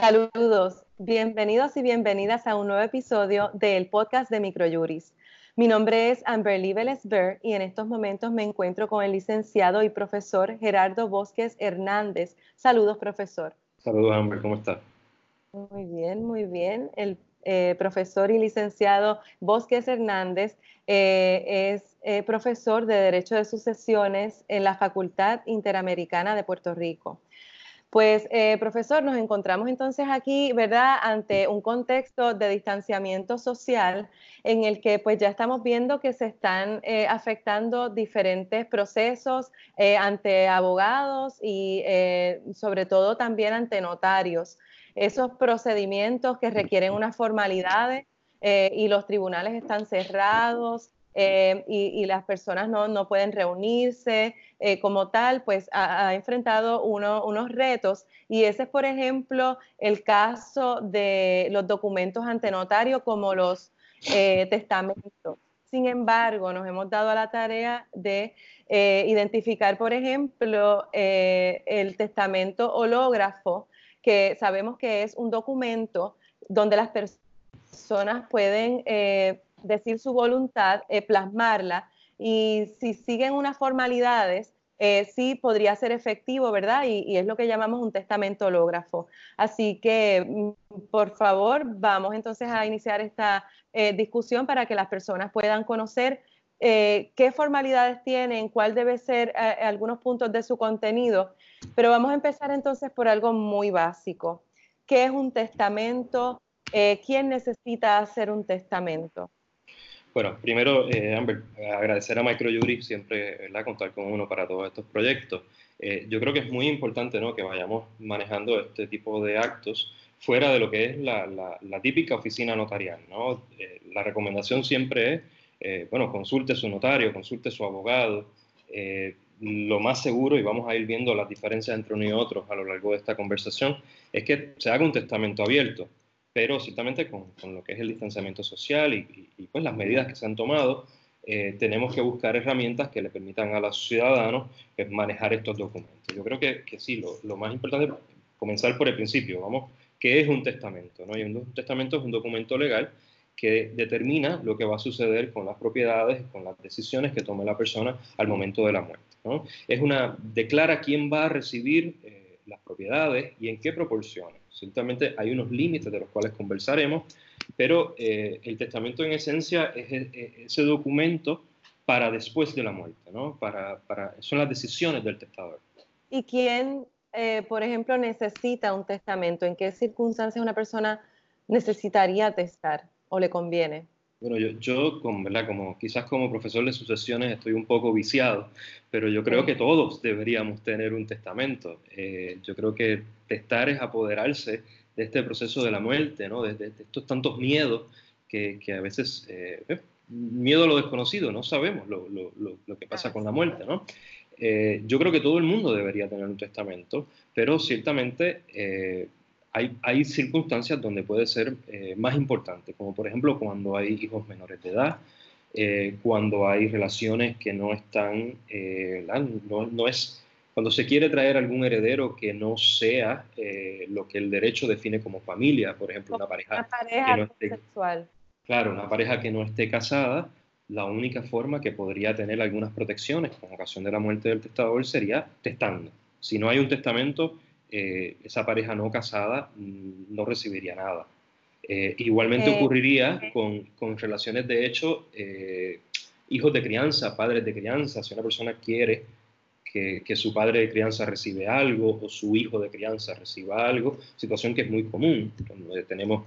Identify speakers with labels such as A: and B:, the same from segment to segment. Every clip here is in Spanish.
A: Saludos, bienvenidos y bienvenidas a un nuevo episodio del podcast de Microjuris. Mi nombre es Amberly Vélez y en estos momentos me encuentro con el licenciado y profesor Gerardo Bosques Hernández. Saludos, profesor.
B: Saludos, Amber, ¿cómo está?
A: Muy bien, muy bien. El eh, profesor y licenciado Bosques Hernández eh, es eh, profesor de Derecho de Sucesiones en la Facultad Interamericana de Puerto Rico. Pues, profesor, nos encontramos entonces aquí, ¿verdad?, ante un contexto de distanciamiento social en el que pues ya estamos viendo que se están afectando diferentes procesos ante abogados y sobre todo también ante notarios esos procedimientos que requieren unas formalidades eh, y los tribunales están cerrados eh, y, las personas no, pueden reunirse eh, como tal, pues ha, enfrentado unos retos y ese es, por ejemplo, el caso de los documentos ante notario como los testamentos. Sin embargo, nos hemos dado a la tarea de identificar, por ejemplo, el testamento hológrafo, que sabemos que es un documento donde las personas pueden eh, decir su voluntad, eh, plasmarla, y si siguen unas formalidades, eh, sí podría ser efectivo, ¿verdad? Y, es lo que llamamos un testamento hológrafo. Así que, mm, por favor, vamos entonces a iniciar esta discusión para que las personas puedan conocer qué formalidades tienen, cuál debe ser algunos puntos de su contenido pero vamos a empezar entonces por algo muy básico. ¿Qué es un testamento? Eh, ¿Quién necesita hacer un testamento?
B: Bueno, primero, eh, Amber, agradecer a Microjury siempre, ¿verdad? Contar con uno para todos estos proyectos. Eh, yo creo que es muy importante, ¿no? Que vayamos manejando este tipo de actos fuera de lo que es la, típica oficina notarial, ¿no? la recomendación siempre es, bueno, consulte su notario, consulte su abogado, lo más seguro, y vamos a ir viendo las diferencias entre uno y otro a lo largo de esta conversación, es que se haga un testamento abierto, pero ciertamente con, lo que es el distanciamiento social y, pues las medidas que se han tomado, eh, tenemos que buscar herramientas que le permitan a los ciudadanos pues, manejar estos documentos. Yo creo que, que sí, lo, lo, más importante es comenzar por el principio, vamos, ¿qué es un testamento? ¿no? Y un testamento es un documento legal que determina lo que va a suceder con las propiedades, con las decisiones que tome la persona al momento de la muerte. Es una, declara quién va a recibir eh, las propiedades y en qué proporciones. Ciertamente hay unos límites de los cuales conversaremos, pero eh, el testamento en esencia es, ese documento para después de la muerte, ¿no? Para, para, son las decisiones del testador.
A: ¿Y quién, eh, por ejemplo, necesita un testamento? ¿En qué circunstancias una persona necesitaría testar o le conviene?
B: Bueno, yo, yo ¿verdad? Como, quizás como profesor de sucesiones estoy un poco viciado, pero yo creo que todos deberíamos tener un testamento. Eh, yo creo que testar es apoderarse de este proceso de la muerte, ¿no? de, estos tantos miedos que, que a veces, eh, eh, miedo a lo desconocido, no sabemos lo, lo, lo, que pasa con la muerte. ¿no? yo creo que todo el mundo debería tener un testamento, pero ciertamente hay, circunstancias donde puede ser eh, más importante, como por ejemplo cuando hay hijos menores de edad, eh, cuando hay relaciones que no están, eh, no, es, cuando se quiere traer algún heredero que no sea lo que el derecho define como familia, por ejemplo, una pareja,
A: que no esté, sexual.
B: Claro, una pareja que no esté casada, la única forma que podría tener algunas protecciones con ocasión de la muerte del testador sería testando. Si no hay un testamento, eh, esa pareja no casada mm, no recibiría nada. Eh, igualmente eh, ocurriría con, con, relaciones de hecho, hijos de crianza, padres de crianza, si una persona quiere que, que, su padre de crianza recibe algo o su hijo de crianza reciba algo, situación que es muy común, donde tenemos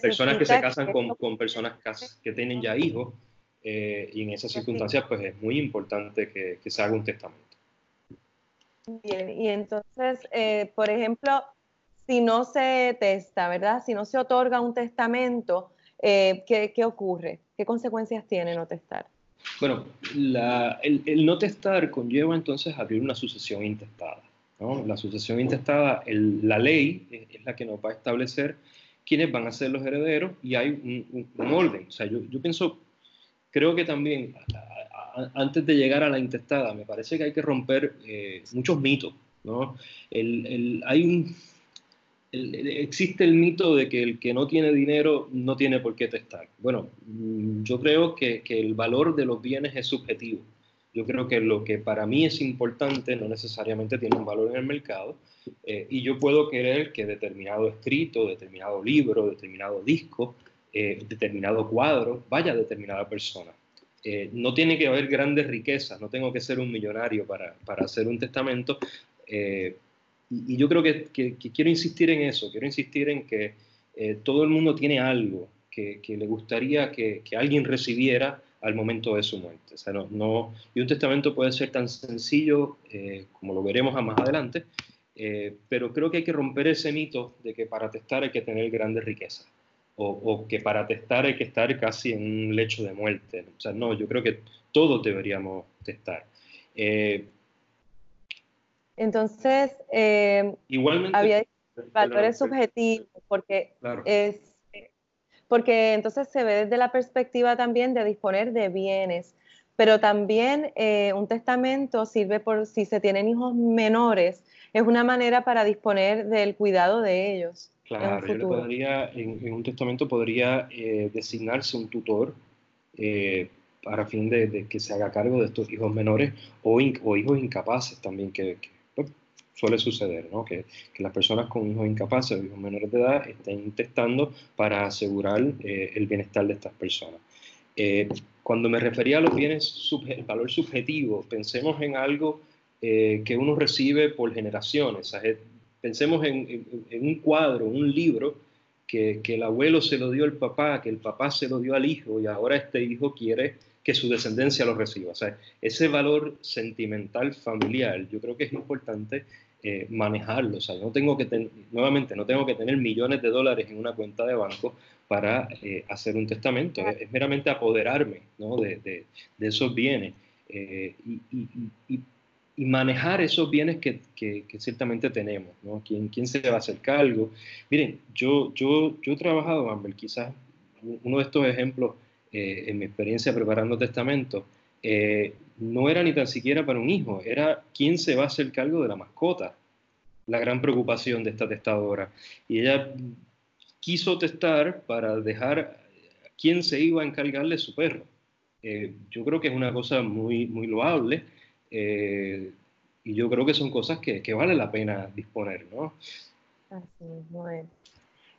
B: personas que se casan con, con personas que tienen ya hijos, y en esas circunstancias pues es muy importante que, que se haga un testamento.
A: Bien, y entonces, eh, por ejemplo, si no se testa, ¿verdad? Si no se otorga un testamento, eh, ¿qué, ocurre? ¿Qué consecuencias tiene no testar?
B: Bueno, el, no testar conlleva entonces abrir una sucesión intestada. La sucesión intestada, la ley es, la que nos va a establecer quiénes van a ser los herederos y hay un, orden. O sea, yo, pienso, creo que también antes de llegar a la intestada, me parece que hay que romper eh, muchos mitos ¿no? hay un, existe el mito de que el que no tiene dinero no tiene por qué testar. Bueno, mm, yo creo que, que el valor de los bienes es subjetivo. Yo creo que lo que para mí es importante no necesariamente tiene un valor en el mercado eh, y yo puedo querer que determinado escrito, determinado libro, determinado disco, eh, determinado cuadro vaya a determinada persona. Eh, no tiene que haber grandes riquezas, no tengo que ser un millonario para, para hacer un testamento. Y, yo creo que, quiero insistir en eso, quiero insistir en que todo el mundo tiene algo que, le gustaría que, alguien recibiera al momento de su muerte. O sea, no, y un testamento puede ser tan sencillo, eh, como lo veremos más adelante, eh, pero creo que hay que romper ese mito de que para testar hay que tener grandes riquezas, o, o, que para testar hay que estar casi en un lecho de muerte. O sea, no, yo creo que todos deberíamos testar.
A: Eh, Entonces,
B: igualmente,
A: había valores subjetivos, porque es porque entonces se ve desde la perspectiva también de disponer de bienes, pero también eh, un testamento sirve por si se tienen hijos menores, es una manera para disponer del cuidado de ellos.
B: Claro, en, podría, en, un testamento podría eh, designarse un tutor eh, para fin de, que se haga cargo de estos hijos menores o, o hijos incapaces también que, suele suceder, ¿no? que, que, las personas con hijos incapaces o hijos menores de edad estén testando para asegurar eh, el bienestar de estas personas. Eh, cuando me refería a los bienes, el valor subjetivo, pensemos en algo eh, que uno recibe por generaciones. Pensemos en, en, un cuadro, un libro que, que, el abuelo se lo dio al papá, que el papá se lo dio al hijo y ahora este hijo quiere que su descendencia lo reciba. O sea, ese valor sentimental familiar yo creo que es importante eh, manejarlo. O sea, no tengo que nuevamente, no tengo que tener millones de dólares en una cuenta de banco para eh, hacer un testamento. Es, meramente apoderarme ¿no? de, de, de, esos bienes eh, y, y, y, manejar esos bienes que, que, ciertamente tenemos. ¿no? ¿Quién, ¿Quién, se va a hacer cargo? Miren, yo, yo, yo he trabajado, Amber, quizás uno de estos ejemplos en mi experiencia preparando testamentos no era ni tan siquiera para un hijo, era quién se va a hacer cargo de la mascota, la gran preocupación de esta testadora. Y ella quiso testar para dejar quién se iba a encargar de su perro. Eh, yo creo que es una cosa muy, muy loable eh, y yo creo que son cosas que, vale la pena disponer, ¿no?
A: Así, muy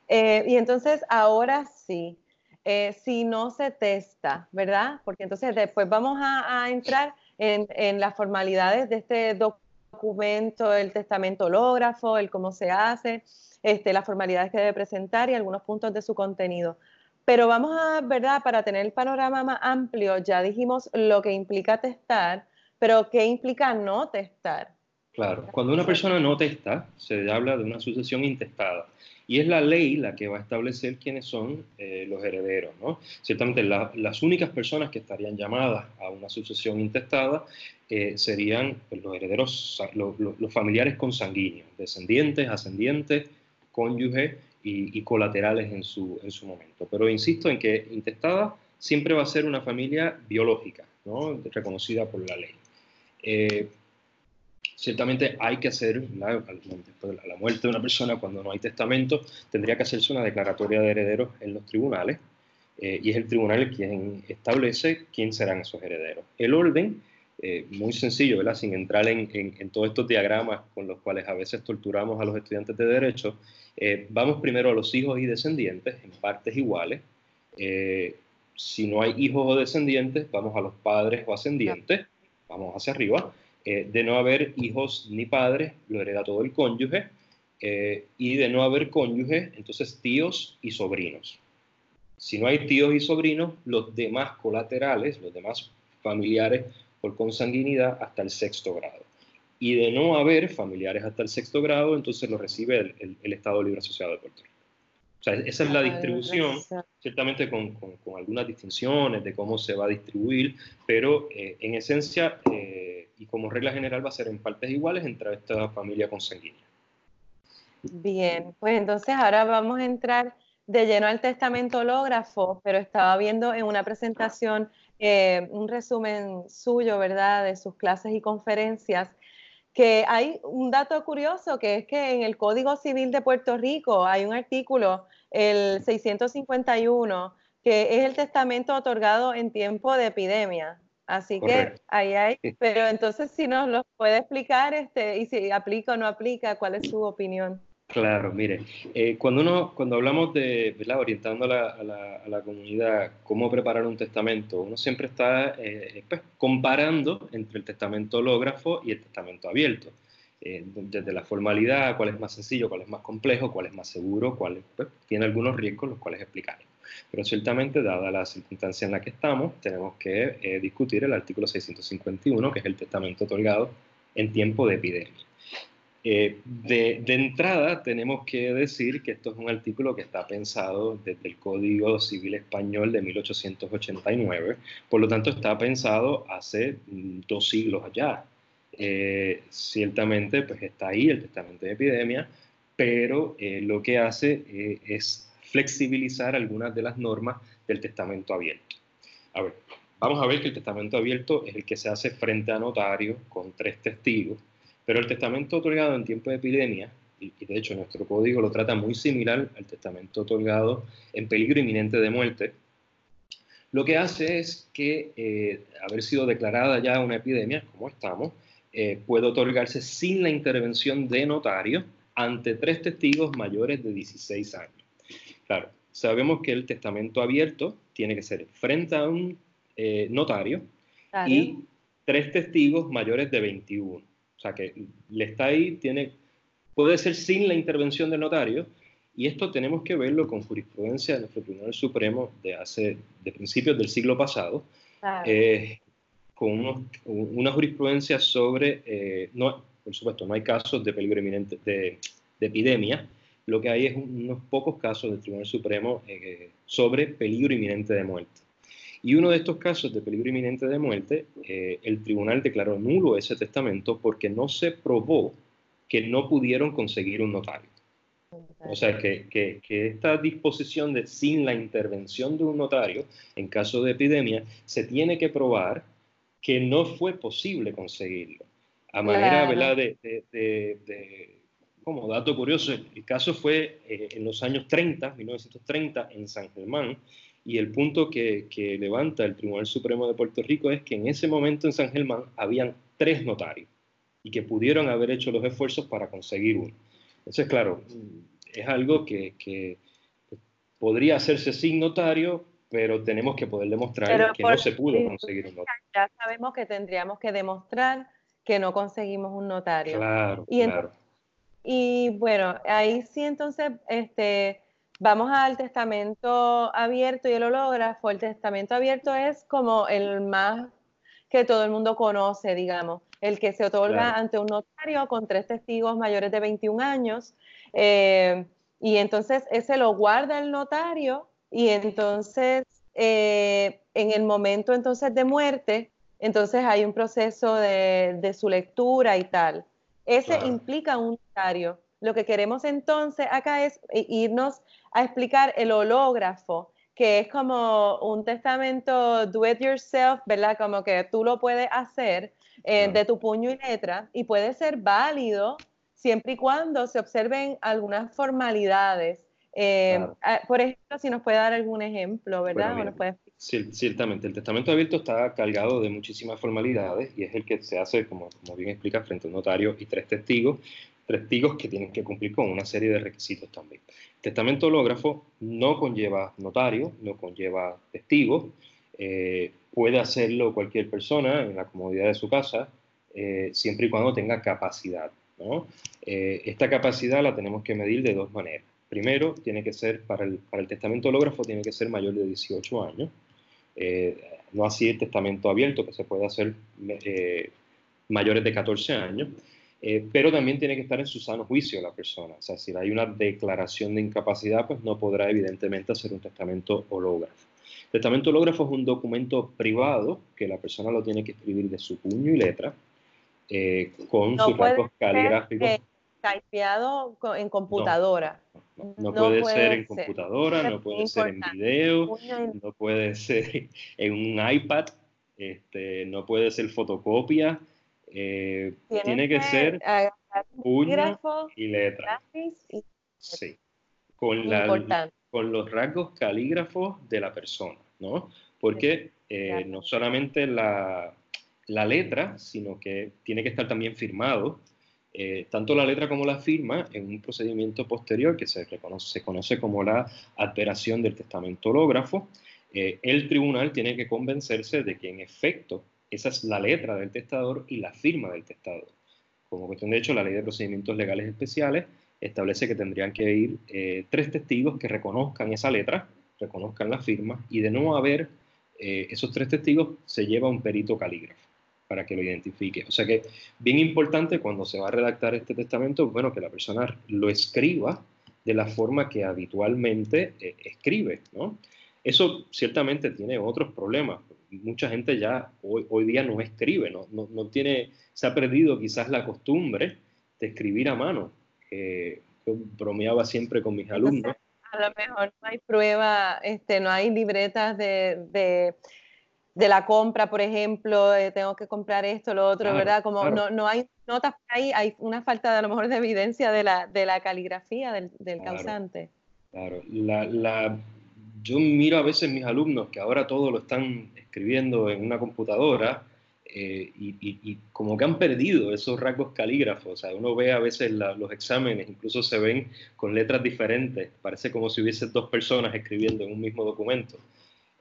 A: eh, y entonces ahora sí, eh, si no se testa, ¿verdad? Porque entonces después vamos a, entrar en, las formalidades de este documento, el testamento hológrafo, el cómo se hace, este, las formalidades que debe presentar y algunos puntos de su contenido. Pero vamos a, ¿verdad? Para tener el panorama más amplio, ya dijimos lo que implica testar, pero ¿qué implica no testar?
B: Claro, cuando una persona no testa, se habla de una sucesión intestada. Y es la ley la que va a establecer quiénes son eh, los herederos. ¿no? Ciertamente las únicas personas que estarían llamadas a una sucesión intestada eh, serían pues, los herederos, los familiares consanguíneos, descendientes, ascendientes, cónyuges y, colaterales en su, en su momento. Pero insisto en que intestada siempre va a ser una familia biológica, ¿no? reconocida por la ley. Eh, Ciertamente hay que hacer, después de la muerte de una persona, cuando no hay testamento, tendría que hacerse una declaratoria de herederos en los tribunales, eh, y es el tribunal quien establece quién serán esos herederos. El orden, eh, muy sencillo, ¿verdad? sin entrar en, en, todos estos diagramas con los cuales a veces torturamos a los estudiantes de derecho, eh, vamos primero a los hijos y descendientes en partes iguales. si no hay hijos o descendientes, vamos a los padres o ascendientes, vamos hacia arriba. Eh, de no haber hijos ni padres, lo hereda todo el cónyuge, eh, y de no haber cónyuge, entonces tíos y sobrinos. Si no hay tíos y sobrinos, los demás colaterales, los demás familiares por consanguinidad hasta el sexto grado. Y de no haber familiares hasta el sexto grado, entonces lo recibe el, Estado Libre Asociado de Puerto Rico. Sea, esa es la distribución, ciertamente con, algunas distinciones de cómo se va a distribuir, pero eh, en esencia y como regla general va a ser en partes iguales entre esta familia consanguínea.
A: Bien, pues entonces ahora vamos a entrar de lleno al testamento hológrafo, pero estaba viendo en una presentación eh, un resumen suyo, ¿verdad?, de sus clases y conferencias, que hay un dato curioso que es que en el Código Civil de Puerto Rico hay un artículo, el 651, que es el testamento otorgado en tiempo de epidemia. Así que ahí hay, pero entonces si nos lo puede explicar este, y si aplica o no aplica, ¿cuál es su opinión?
B: Claro, mire, eh, cuando uno, cuando hablamos de, ¿verdad? orientando a la, a, la, a la, comunidad cómo preparar un testamento, uno siempre está eh, pues, comparando entre el testamento hológrafo y el testamento abierto. Eh, desde la formalidad, cuál es más sencillo, cuál es más complejo, cuál es más seguro, cuál pues, tiene algunos riesgos, los cuales explicaremos. Pero ciertamente, dada la circunstancia en la que estamos, tenemos que eh, discutir el artículo 651, que es el testamento otorgado en tiempo de epidemia. Eh, de, de, entrada, tenemos que decir que esto es un artículo que está pensado desde el Código Civil Español de 1889, por lo tanto está pensado hace mm, dos siglos allá. Eh, ciertamente, pues está ahí el testamento de epidemia, pero lo que hace es flexibilizar algunas de las normas del testamento abierto. A ver, vamos a ver que el testamento abierto es el que se hace frente a notario con tres testigos, pero el testamento otorgado en tiempo de epidemia, y, de hecho nuestro código lo trata muy similar al testamento otorgado en peligro inminente de muerte, lo que hace es que, eh, haber sido declarada ya una epidemia, como estamos, eh, puede otorgarse sin la intervención de notario ante tres testigos mayores de 16 años. Claro, sabemos que el testamento abierto tiene que ser frente a un eh, notario y tres testigos mayores de 21. O sea que le está ahí, tiene, puede ser sin la intervención del notario, y esto tenemos que verlo con jurisprudencia de nuestro Tribunal Supremo de hace, de principios del siglo pasado, eh, con una jurisprudencia sobre, eh, no, por supuesto, no hay casos de peligro inminente de, de epidemia, lo que hay es unos pocos casos del Tribunal Supremo eh, sobre peligro inminente de muerte. Y uno de estos casos de peligro inminente de muerte, eh, el tribunal declaró nulo ese testamento porque no se probó que no pudieron conseguir un notario. O sea, que, que, que, esta disposición de sin la intervención de un notario en caso de epidemia, se tiene que probar que no fue posible conseguirlo. A manera de, de como dato curioso, el caso fue eh, en los años 30, 1930, en San Germán, y el punto que, que, levanta el Tribunal Supremo de Puerto Rico es que en ese momento en San Germán habían tres notarios y que pudieron haber hecho los esfuerzos para conseguir uno. Entonces, claro, es algo que, que podría hacerse sin notario, pero tenemos que poder demostrar que no se pudo conseguir un notario.
A: Ya sabemos que tendríamos que demostrar que no conseguimos un notario.
B: Claro, y claro.
A: Y bueno, ahí sí entonces este, vamos al testamento abierto y el hológrafo. El testamento abierto es como el más que todo el mundo conoce, digamos, el que se otorga ante un notario con tres testigos mayores de 21 años. Eh, y entonces ese lo guarda el notario y entonces eh, en el momento entonces de muerte, entonces hay un proceso de, de su lectura y tal. Ese implica un notario. Lo que queremos entonces acá es irnos a explicar el hológrafo, que es como un testamento do it yourself, ¿verdad? Como que tú lo puedes hacer eh, de tu puño y letra y puede ser válido siempre y cuando se observen algunas formalidades. Eh, ah, por ejemplo, si nos puede dar algún ejemplo, ¿verdad?
B: ciertamente, el testamento abierto está cargado de muchísimas formalidades y es el que se hace, como, como bien explica, frente a un notario y tres testigos, testigos que tienen que cumplir con una serie de requisitos también. El testamento hológrafo no conlleva notario, no conlleva testigos, eh, puede hacerlo cualquier persona en la comodidad de su casa, eh, siempre y cuando tenga capacidad. ¿no? Eh, esta capacidad la tenemos que medir de dos maneras. Primero, tiene que ser, para el, para el testamento hológrafo, tiene que ser mayor de 18 años. Eh, no así el testamento abierto, que se puede hacer eh, mayores de 14 años, eh, pero también tiene que estar en su sano juicio la persona. O sea, si hay una declaración de incapacidad, pues no podrá evidentemente hacer un testamento hológrafo. El testamento hológrafo es un documento privado que la persona lo tiene que escribir de su puño y letra, con sus rasgos caligráficos.
A: Typeado en computadora.
B: No, puede, ser en computadora, no puede ser en video, no puede ser en un iPad, este, no puede ser fotocopia. Eh, tiene, que, ser puño y letra. Sí, con, la, con los rasgos calígrafos de la persona, ¿no? Porque eh, no solamente la, la, letra, sino que tiene que estar también firmado, eh, tanto la letra como la firma, en un procedimiento posterior que se, reconoce, conoce como la alteración del testamento hológrafo, eh, el tribunal tiene que convencerse de que en efecto esa es la letra del testador y la firma del testador. Como cuestión de hecho, la ley de procedimientos legales especiales establece que tendrían que ir eh, tres testigos que reconozcan esa letra, reconozcan la firma, y de no haber esos tres testigos, se lleva un perito calígrafo para que lo identifique. O sea que bien importante cuando se va a redactar este testamento, bueno, que la persona lo escriba de la forma que habitualmente escribe, ¿no? Eso ciertamente tiene otros problemas. Mucha gente ya hoy, hoy día no escribe, ¿no? No, tiene, se ha perdido quizás la costumbre de escribir a mano. yo bromeaba siempre con mis alumnos.
A: A lo mejor no hay prueba, este, no hay libretas de, de, la compra, por ejemplo, tengo que comprar esto, lo otro, ¿verdad? Como no, no, hay notas ahí, hay una falta de a lo mejor de evidencia de la, de la caligrafía del, del causante.
B: Claro, la, la, yo miro a veces mis alumnos que ahora todo lo están escribiendo en una computadora eh, y, como que han perdido esos rasgos calígrafos. O sea, uno ve a veces los exámenes, incluso se ven con letras diferentes. Parece como si hubiese dos personas escribiendo en un mismo documento.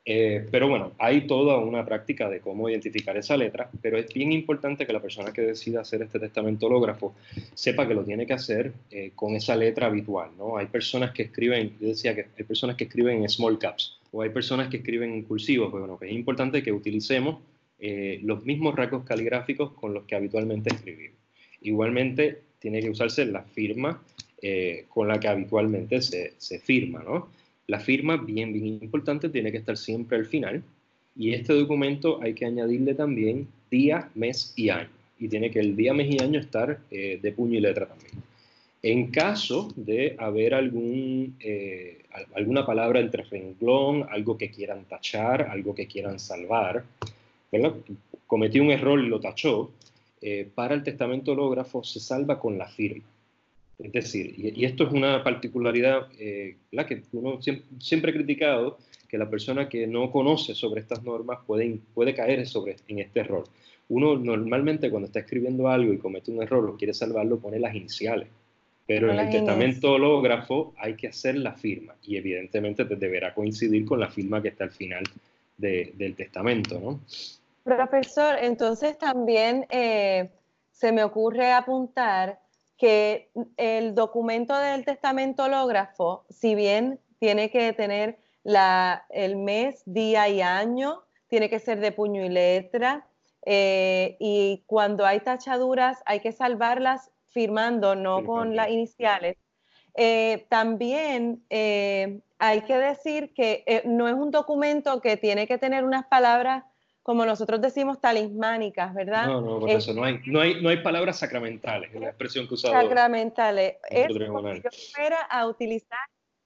B: Eh, pero bueno, hay toda una práctica de cómo identificar esa letra, pero es bien importante que la persona que decida hacer este testamento hológrafo sepa que lo tiene que hacer eh, con esa letra habitual, ¿no? Hay personas que escriben, yo decía que hay personas que escriben en small caps, o hay personas que escriben en cursivos, pues bueno, es importante que utilicemos eh, los mismos rasgos caligráficos con los que habitualmente escribimos. Igualmente, tiene que usarse la firma con la que habitualmente se, se firma, ¿no? La firma, bien, bien importante, tiene que estar siempre al final. Y este documento hay que añadirle también día, mes y año. Y tiene que el día, mes y año estar eh, de puño y letra también. En caso de haber algún, eh, alguna palabra entre renglón, algo que quieran tachar, algo que quieran salvar, ¿verdad? cometí un error y lo tachó, eh, para el testamento hológrafo se salva con la firma. Es decir, y, esto es una particularidad eh, la que uno siempre, ha criticado, que la persona que no conoce sobre estas normas puede, puede caer sobre, en este error. Uno normalmente cuando está escribiendo algo y comete un error o quiere salvarlo, pone las iniciales. Pero en el testamento hológrafo hay que hacer la firma y evidentemente deberá coincidir con la firma que está al final del testamento, ¿no?
A: Profesor, entonces también eh, se me ocurre apuntar que el documento del testamento hológrafo, si bien tiene que tener el mes, día y año, tiene que ser de puño y letra, eh, y cuando hay tachaduras hay que salvarlas firmando, no con las iniciales. Eh, también eh, hay que decir que no es un documento que tiene que tener unas palabras como nosotros decimos, talismánicas, ¿verdad?
B: No, no, por eso no hay, no, hay, no hay palabras sacramentales, es la expresión que usaba.
A: Sacramentales. Es como si yo fuera a utilizar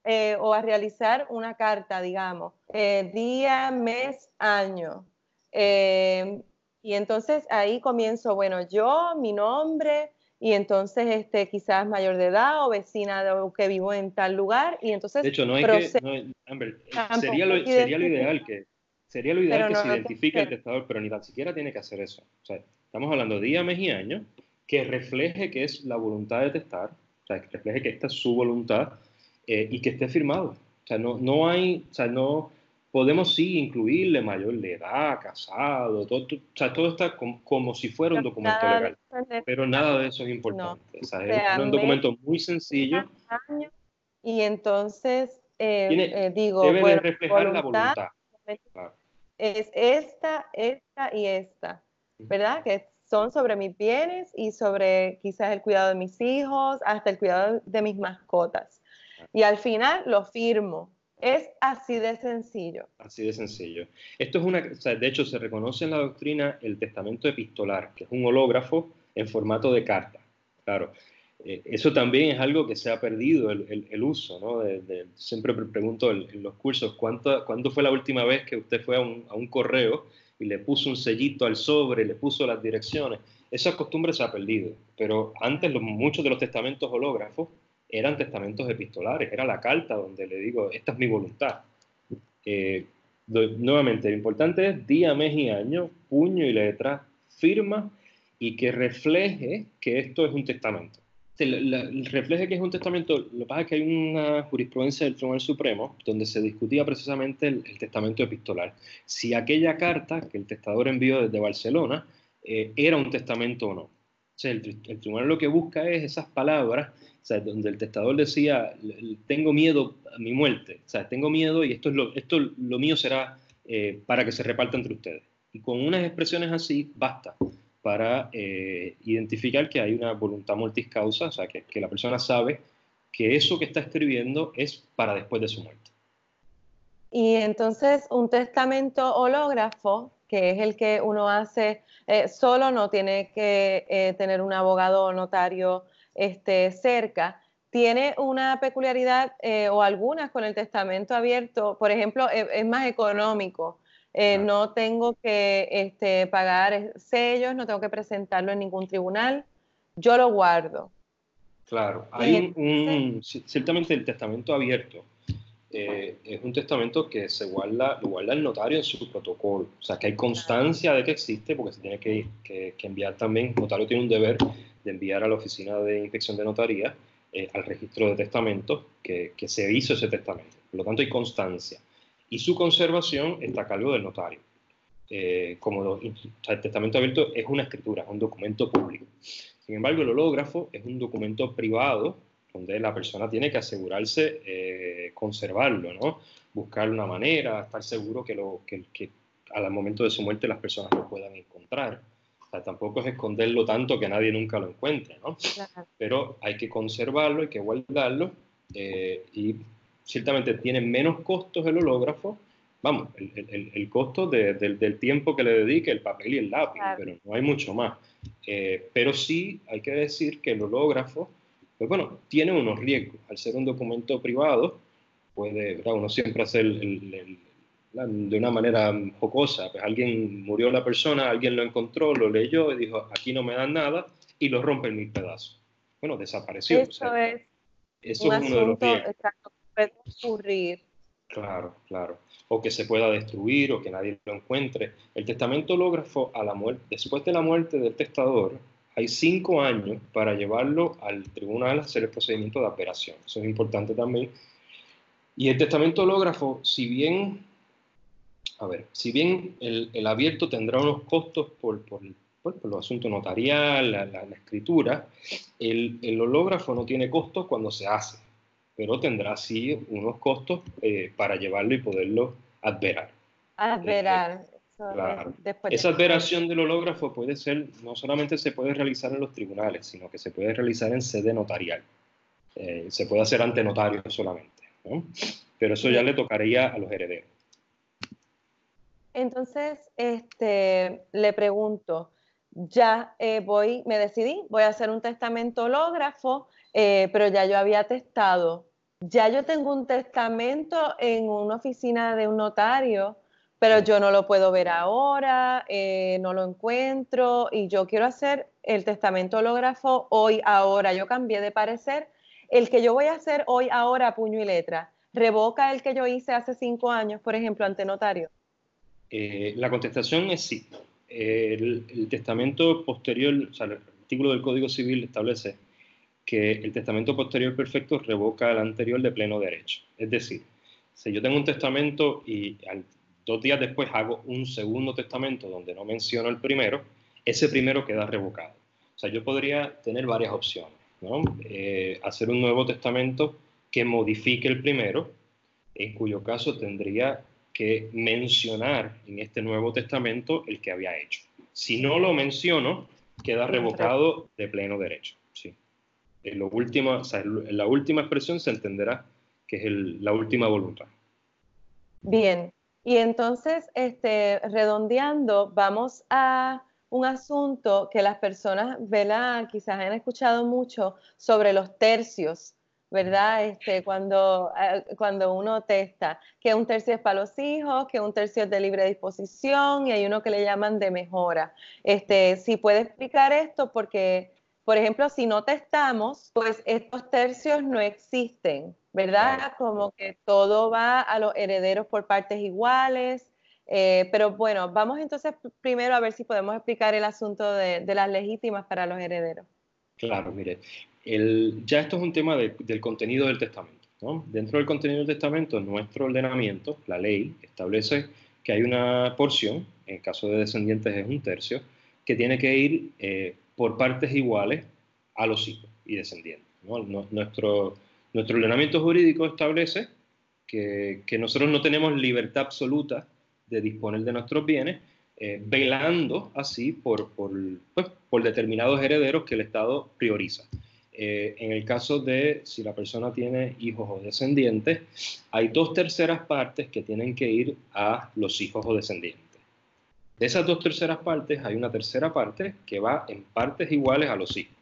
A: eh, o a realizar una carta, digamos, eh, día, mes, año. Eh, y entonces ahí comienzo, bueno, yo, mi nombre, y entonces este, quizás mayor de edad o vecina de, que vivo en tal lugar, y entonces...
B: De hecho, no hay que... Amber, sería, lo, sería lo ideal que Sería lo ideal que se identifique el testador, pero ni tan siquiera tiene que hacer eso. O sea, estamos hablando de día, mes y año, que refleje que es la voluntad de testar, o sea, que refleje que esta es su voluntad eh, y que esté firmado. O sea, no, no hay, o sea, no, podemos sí incluirle mayor de edad, casado, todo, o sea, todo está como, si fuera un documento legal, pero nada de eso es importante. O sea, es un documento muy sencillo.
A: Y entonces, eh, eh, digo,
B: debe de reflejar la voluntad
A: es esta, esta y esta, ¿verdad? Que son sobre mis bienes y sobre quizás el cuidado de mis hijos, hasta el cuidado de mis mascotas. Y al final lo firmo. Es así de sencillo.
B: Así de sencillo. Esto es una, de hecho, se reconoce en la doctrina el testamento epistolar, que es un hológrafo en formato de carta. Claro, eh, eso también es algo que se ha perdido el, uso, ¿no? siempre pregunto en, los cursos, ¿cuánto, ¿cuándo fue la última vez que usted fue a un, correo y le puso un sellito al sobre, le puso las direcciones? esa costumbre se ha perdido, pero antes muchos de los testamentos hológrafos eran testamentos epistolares, era la carta donde le digo, esta es mi voluntad. Eh, nuevamente, lo importante es día, mes y año, puño y letra, firma y que refleje que esto es un testamento. El, refleje que es un testamento, lo que pasa es que hay una jurisprudencia del Tribunal Supremo donde se discutía precisamente el, testamento epistolar. Si aquella carta que el testador envió desde Barcelona eh, era un testamento o no. O el, tribunal lo que busca es esas palabras, o sea, donde el testador decía, tengo miedo a mi muerte, tengo miedo y esto, es lo mío será eh, para que se reparta entre ustedes. Y con unas expresiones así basta para eh, identificar que hay una voluntad multiscausa, o sea, que, que la persona sabe que eso que está escribiendo es para después de su muerte.
A: Y entonces un testamento hológrafo, que es el que uno hace eh, solo, no tiene que eh, tener un abogado o notario este, cerca, tiene una peculiaridad o algunas con el testamento abierto, por ejemplo, es más económico eh, no tengo que este, pagar sellos, no tengo que presentarlo en ningún tribunal, yo lo guardo.
B: Claro, hay un, ciertamente el testamento abierto eh, es un testamento que se guarda, lo guarda el notario en su protocolo, o sea que hay constancia de que existe porque se tiene que, enviar también, el notario tiene un deber de enviar a la oficina de inspección de notaría eh, al registro de testamentos que, que se hizo ese testamento, por lo tanto hay constancia y su conservación está a cargo del notario. Eh, como el testamento abierto es una escritura, es un documento público. Sin embargo, el hológrafo es un documento privado donde la persona tiene que asegurarse eh, conservarlo, ¿no? buscar una manera, estar seguro que, lo, que, que, al momento de su muerte las personas lo puedan encontrar. O sea, tampoco es esconderlo tanto que nadie nunca lo encuentre, ¿no? Pero hay que conservarlo, hay que guardarlo eh, y ciertamente tiene menos costos el hológrafo, vamos, el, costo del, tiempo que le dedique el papel y el lápiz, pero no hay mucho más. Eh, pero sí hay que decir que el hológrafo, pues bueno, tiene unos riesgos. Al ser un documento privado, puede uno siempre hacer de una manera jocosa, pues alguien murió la persona, alguien lo encontró, lo leyó y dijo, aquí no me dan nada, y lo rompe en mil pedazos. Bueno, desapareció.
A: Eso es, eso es uno de los riesgos puede ocurrir.
B: Claro, claro. O que se pueda destruir o que nadie lo encuentre. El testamento hológrafo, a la muerte, después de la muerte del testador, hay cinco años para llevarlo al tribunal a hacer el procedimiento de apelación. Eso es importante también. Y el testamento hológrafo, si bien, a ver, si bien el, abierto tendrá unos costos por, por, por, los asuntos notarial, la, la, escritura, el, el hológrafo no tiene costos cuando se hace pero tendrá sí unos costos eh, para llevarlo y poderlo adverar.
A: Adverar.
B: Eh, Esa adveración del hológrafo puede ser, no solamente se puede realizar en los tribunales, sino que se puede realizar en sede notarial. Eh, se puede hacer ante notario solamente, pero eso ya le tocaría a los herederos.
A: Entonces, este, le pregunto, ya voy, me decidí, voy a hacer un testamento hológrafo, pero ya yo había testado ya yo tengo un testamento en una oficina de un notario, pero yo no lo puedo ver ahora, eh, no lo encuentro y yo quiero hacer el testamento hológrafo hoy, ahora. Yo cambié de parecer. El que yo voy a hacer hoy, ahora, puño y letra, ¿revoca el que yo hice hace cinco años, por ejemplo, ante notario?
B: Eh, la contestación es sí. el, el, testamento posterior, o sea, el artículo del Código Civil establece que el testamento posterior perfecto revoca el anterior de pleno derecho. Es decir, si yo tengo un testamento y dos días después hago un segundo testamento donde no menciono el primero, ese primero queda revocado. O sea, yo podría tener varias opciones. ¿no? Eh, hacer un nuevo testamento que modifique el primero, en cuyo caso tendría que mencionar en este nuevo testamento el que había hecho. Si no lo menciono, queda revocado de pleno derecho en, la última expresión se entenderá que es la última voluntad.
A: Bien, y entonces, este, redondeando, vamos a un asunto que las personas, ¿verdad? Quizás han escuchado mucho sobre los tercios. ¿verdad? Este, cuando, eh, cuando uno testa, que un tercio es para los hijos, que un tercio es de libre disposición y hay uno que le llaman de mejora. Este, si puede explicar esto, porque, por ejemplo, si no testamos, pues estos tercios no existen, ¿verdad? Como que todo va a los herederos por partes iguales. Eh, pero bueno, vamos entonces primero a ver si podemos explicar el asunto de, de las legítimas para los herederos.
B: Claro, mire, ya esto es un tema del contenido del testamento. Dentro del contenido del testamento, nuestro ordenamiento, la ley, establece que hay una porción, en el caso de descendientes es un tercio, que tiene que ir eh, por partes iguales a los hijos y descendientes. Nuestro, ordenamiento jurídico establece que, nosotros no tenemos libertad absoluta de disponer de nuestros bienes, eh, velando así pues, por determinados herederos que el Estado prioriza. Eh, en el caso de si la persona tiene hijos o descendientes, hay dos terceras partes que tienen que ir a los hijos o descendientes. De esas dos terceras partes, hay una tercera parte que va en partes iguales a los hijos.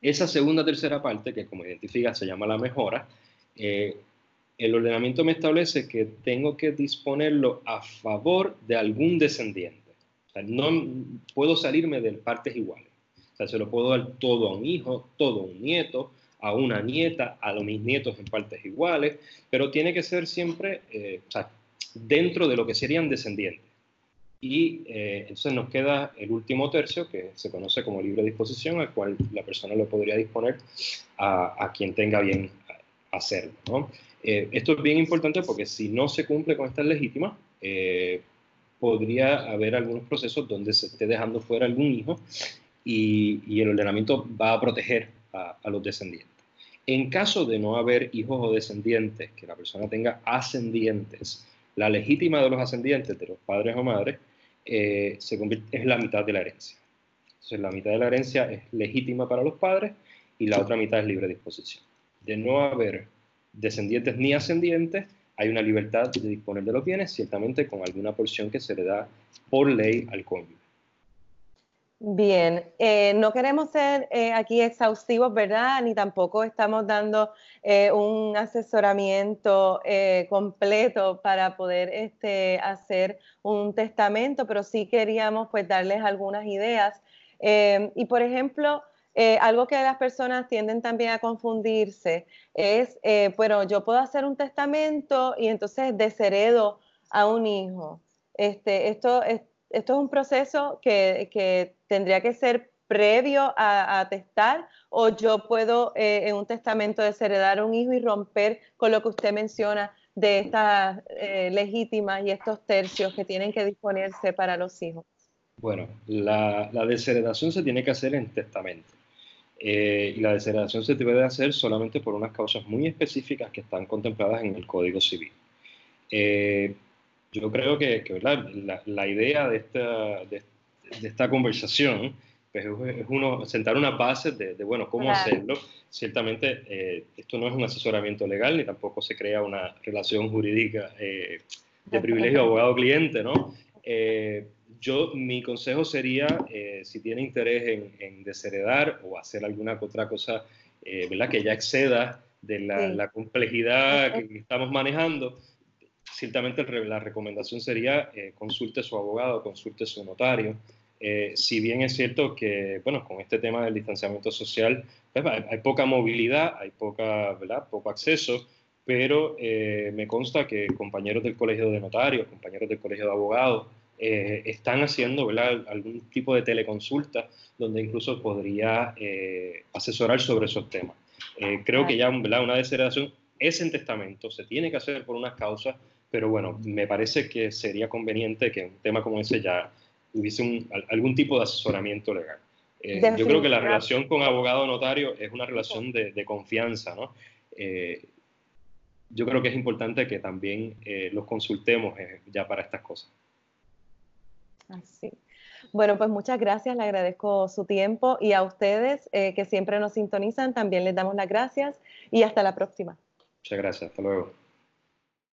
B: Esa segunda tercera parte, que como identifica se llama la mejora, eh, el ordenamiento me establece que tengo que disponerlo a favor de algún descendiente. no puedo salirme de partes iguales. O sea, se lo puedo dar todo a un hijo, todo a un nieto, a una nieta, a los mis nietos en partes iguales, pero tiene que ser siempre eh, o sea, dentro de lo que serían descendientes. Y eh, entonces nos queda el último tercio, que se conoce como libre disposición, al cual la persona lo podría disponer a, a quien tenga bien hacerlo. ¿no? Eh, esto es bien importante porque si no se cumple con estas legítimas, podría haber algunos procesos donde se esté dejando fuera algún hijo y, el ordenamiento va a proteger a, los descendientes. En caso de no haber hijos o descendientes, que la persona tenga ascendientes, la legítima de los ascendientes, de los padres o madres, eh, se convierte, es la mitad de la herencia. Entonces, la mitad de la herencia es legítima para los padres y la otra mitad es libre disposición. De no haber descendientes ni ascendientes, hay una libertad de disponer de los bienes, ciertamente con alguna porción que se le da por ley al cónyuge.
A: Bien, eh, no queremos ser eh, aquí exhaustivos, ¿verdad? Ni tampoco estamos dando eh, un asesoramiento completo para poder este, hacer un testamento, pero sí queríamos pues darles algunas ideas. y por ejemplo, algo que las personas tienden también a confundirse es, bueno, yo puedo hacer un testamento y entonces desheredo a un hijo. Este, esto, esto es un proceso que, tendría que ser previo a, testar o yo puedo eh, en un testamento desheredar un hijo y romper con lo que usted menciona de estas eh, legítimas y estos tercios que tienen que disponerse para los hijos?
B: Bueno, la, desheredación se tiene que hacer en testamento. Eh, y la desheredación se debe hacer solamente por unas causas muy específicas que están contempladas en el Código Civil yo creo que, La, idea de esta, de, esta conversación pues, es uno sentar unas bases de, bueno, cómo hacerlo. Ciertamente, eh, esto no es un asesoramiento legal ni tampoco se crea una relación jurídica eh, de privilegio abogado-cliente, ¿no? Eh, yo, mi consejo sería, si tiene interés en, desheredar o hacer alguna otra cosa, ¿verdad? Que ya exceda de la, la complejidad que estamos manejando, ciertamente la recomendación sería eh, consulte su abogado, consulte su notario. Eh, si bien es cierto que, bueno, con este tema del distanciamiento social, pues, hay, poca movilidad, hay poca, ¿verdad? poco acceso, pero eh, me consta que compañeros del colegio de notarios, compañeros del colegio de abogados, están haciendo ¿verdad? algún tipo de teleconsulta donde incluso podría asesorar sobre esos temas. creo que ya ¿verdad? una desheredación es en testamento, se tiene que hacer por unas causas, pero bueno, me parece que sería conveniente que un tema como ese ya hubiese algún tipo de asesoramiento legal. Eh, yo creo que la relación con abogado notario es una relación de, confianza, ¿no? Eh, yo creo que es importante que también eh, los consultemos ya para estas cosas.
A: Así. Bueno, pues muchas gracias, le agradezco su tiempo y a ustedes que siempre nos sintonizan, también les damos las gracias y hasta la próxima.
B: Muchas gracias, hasta luego.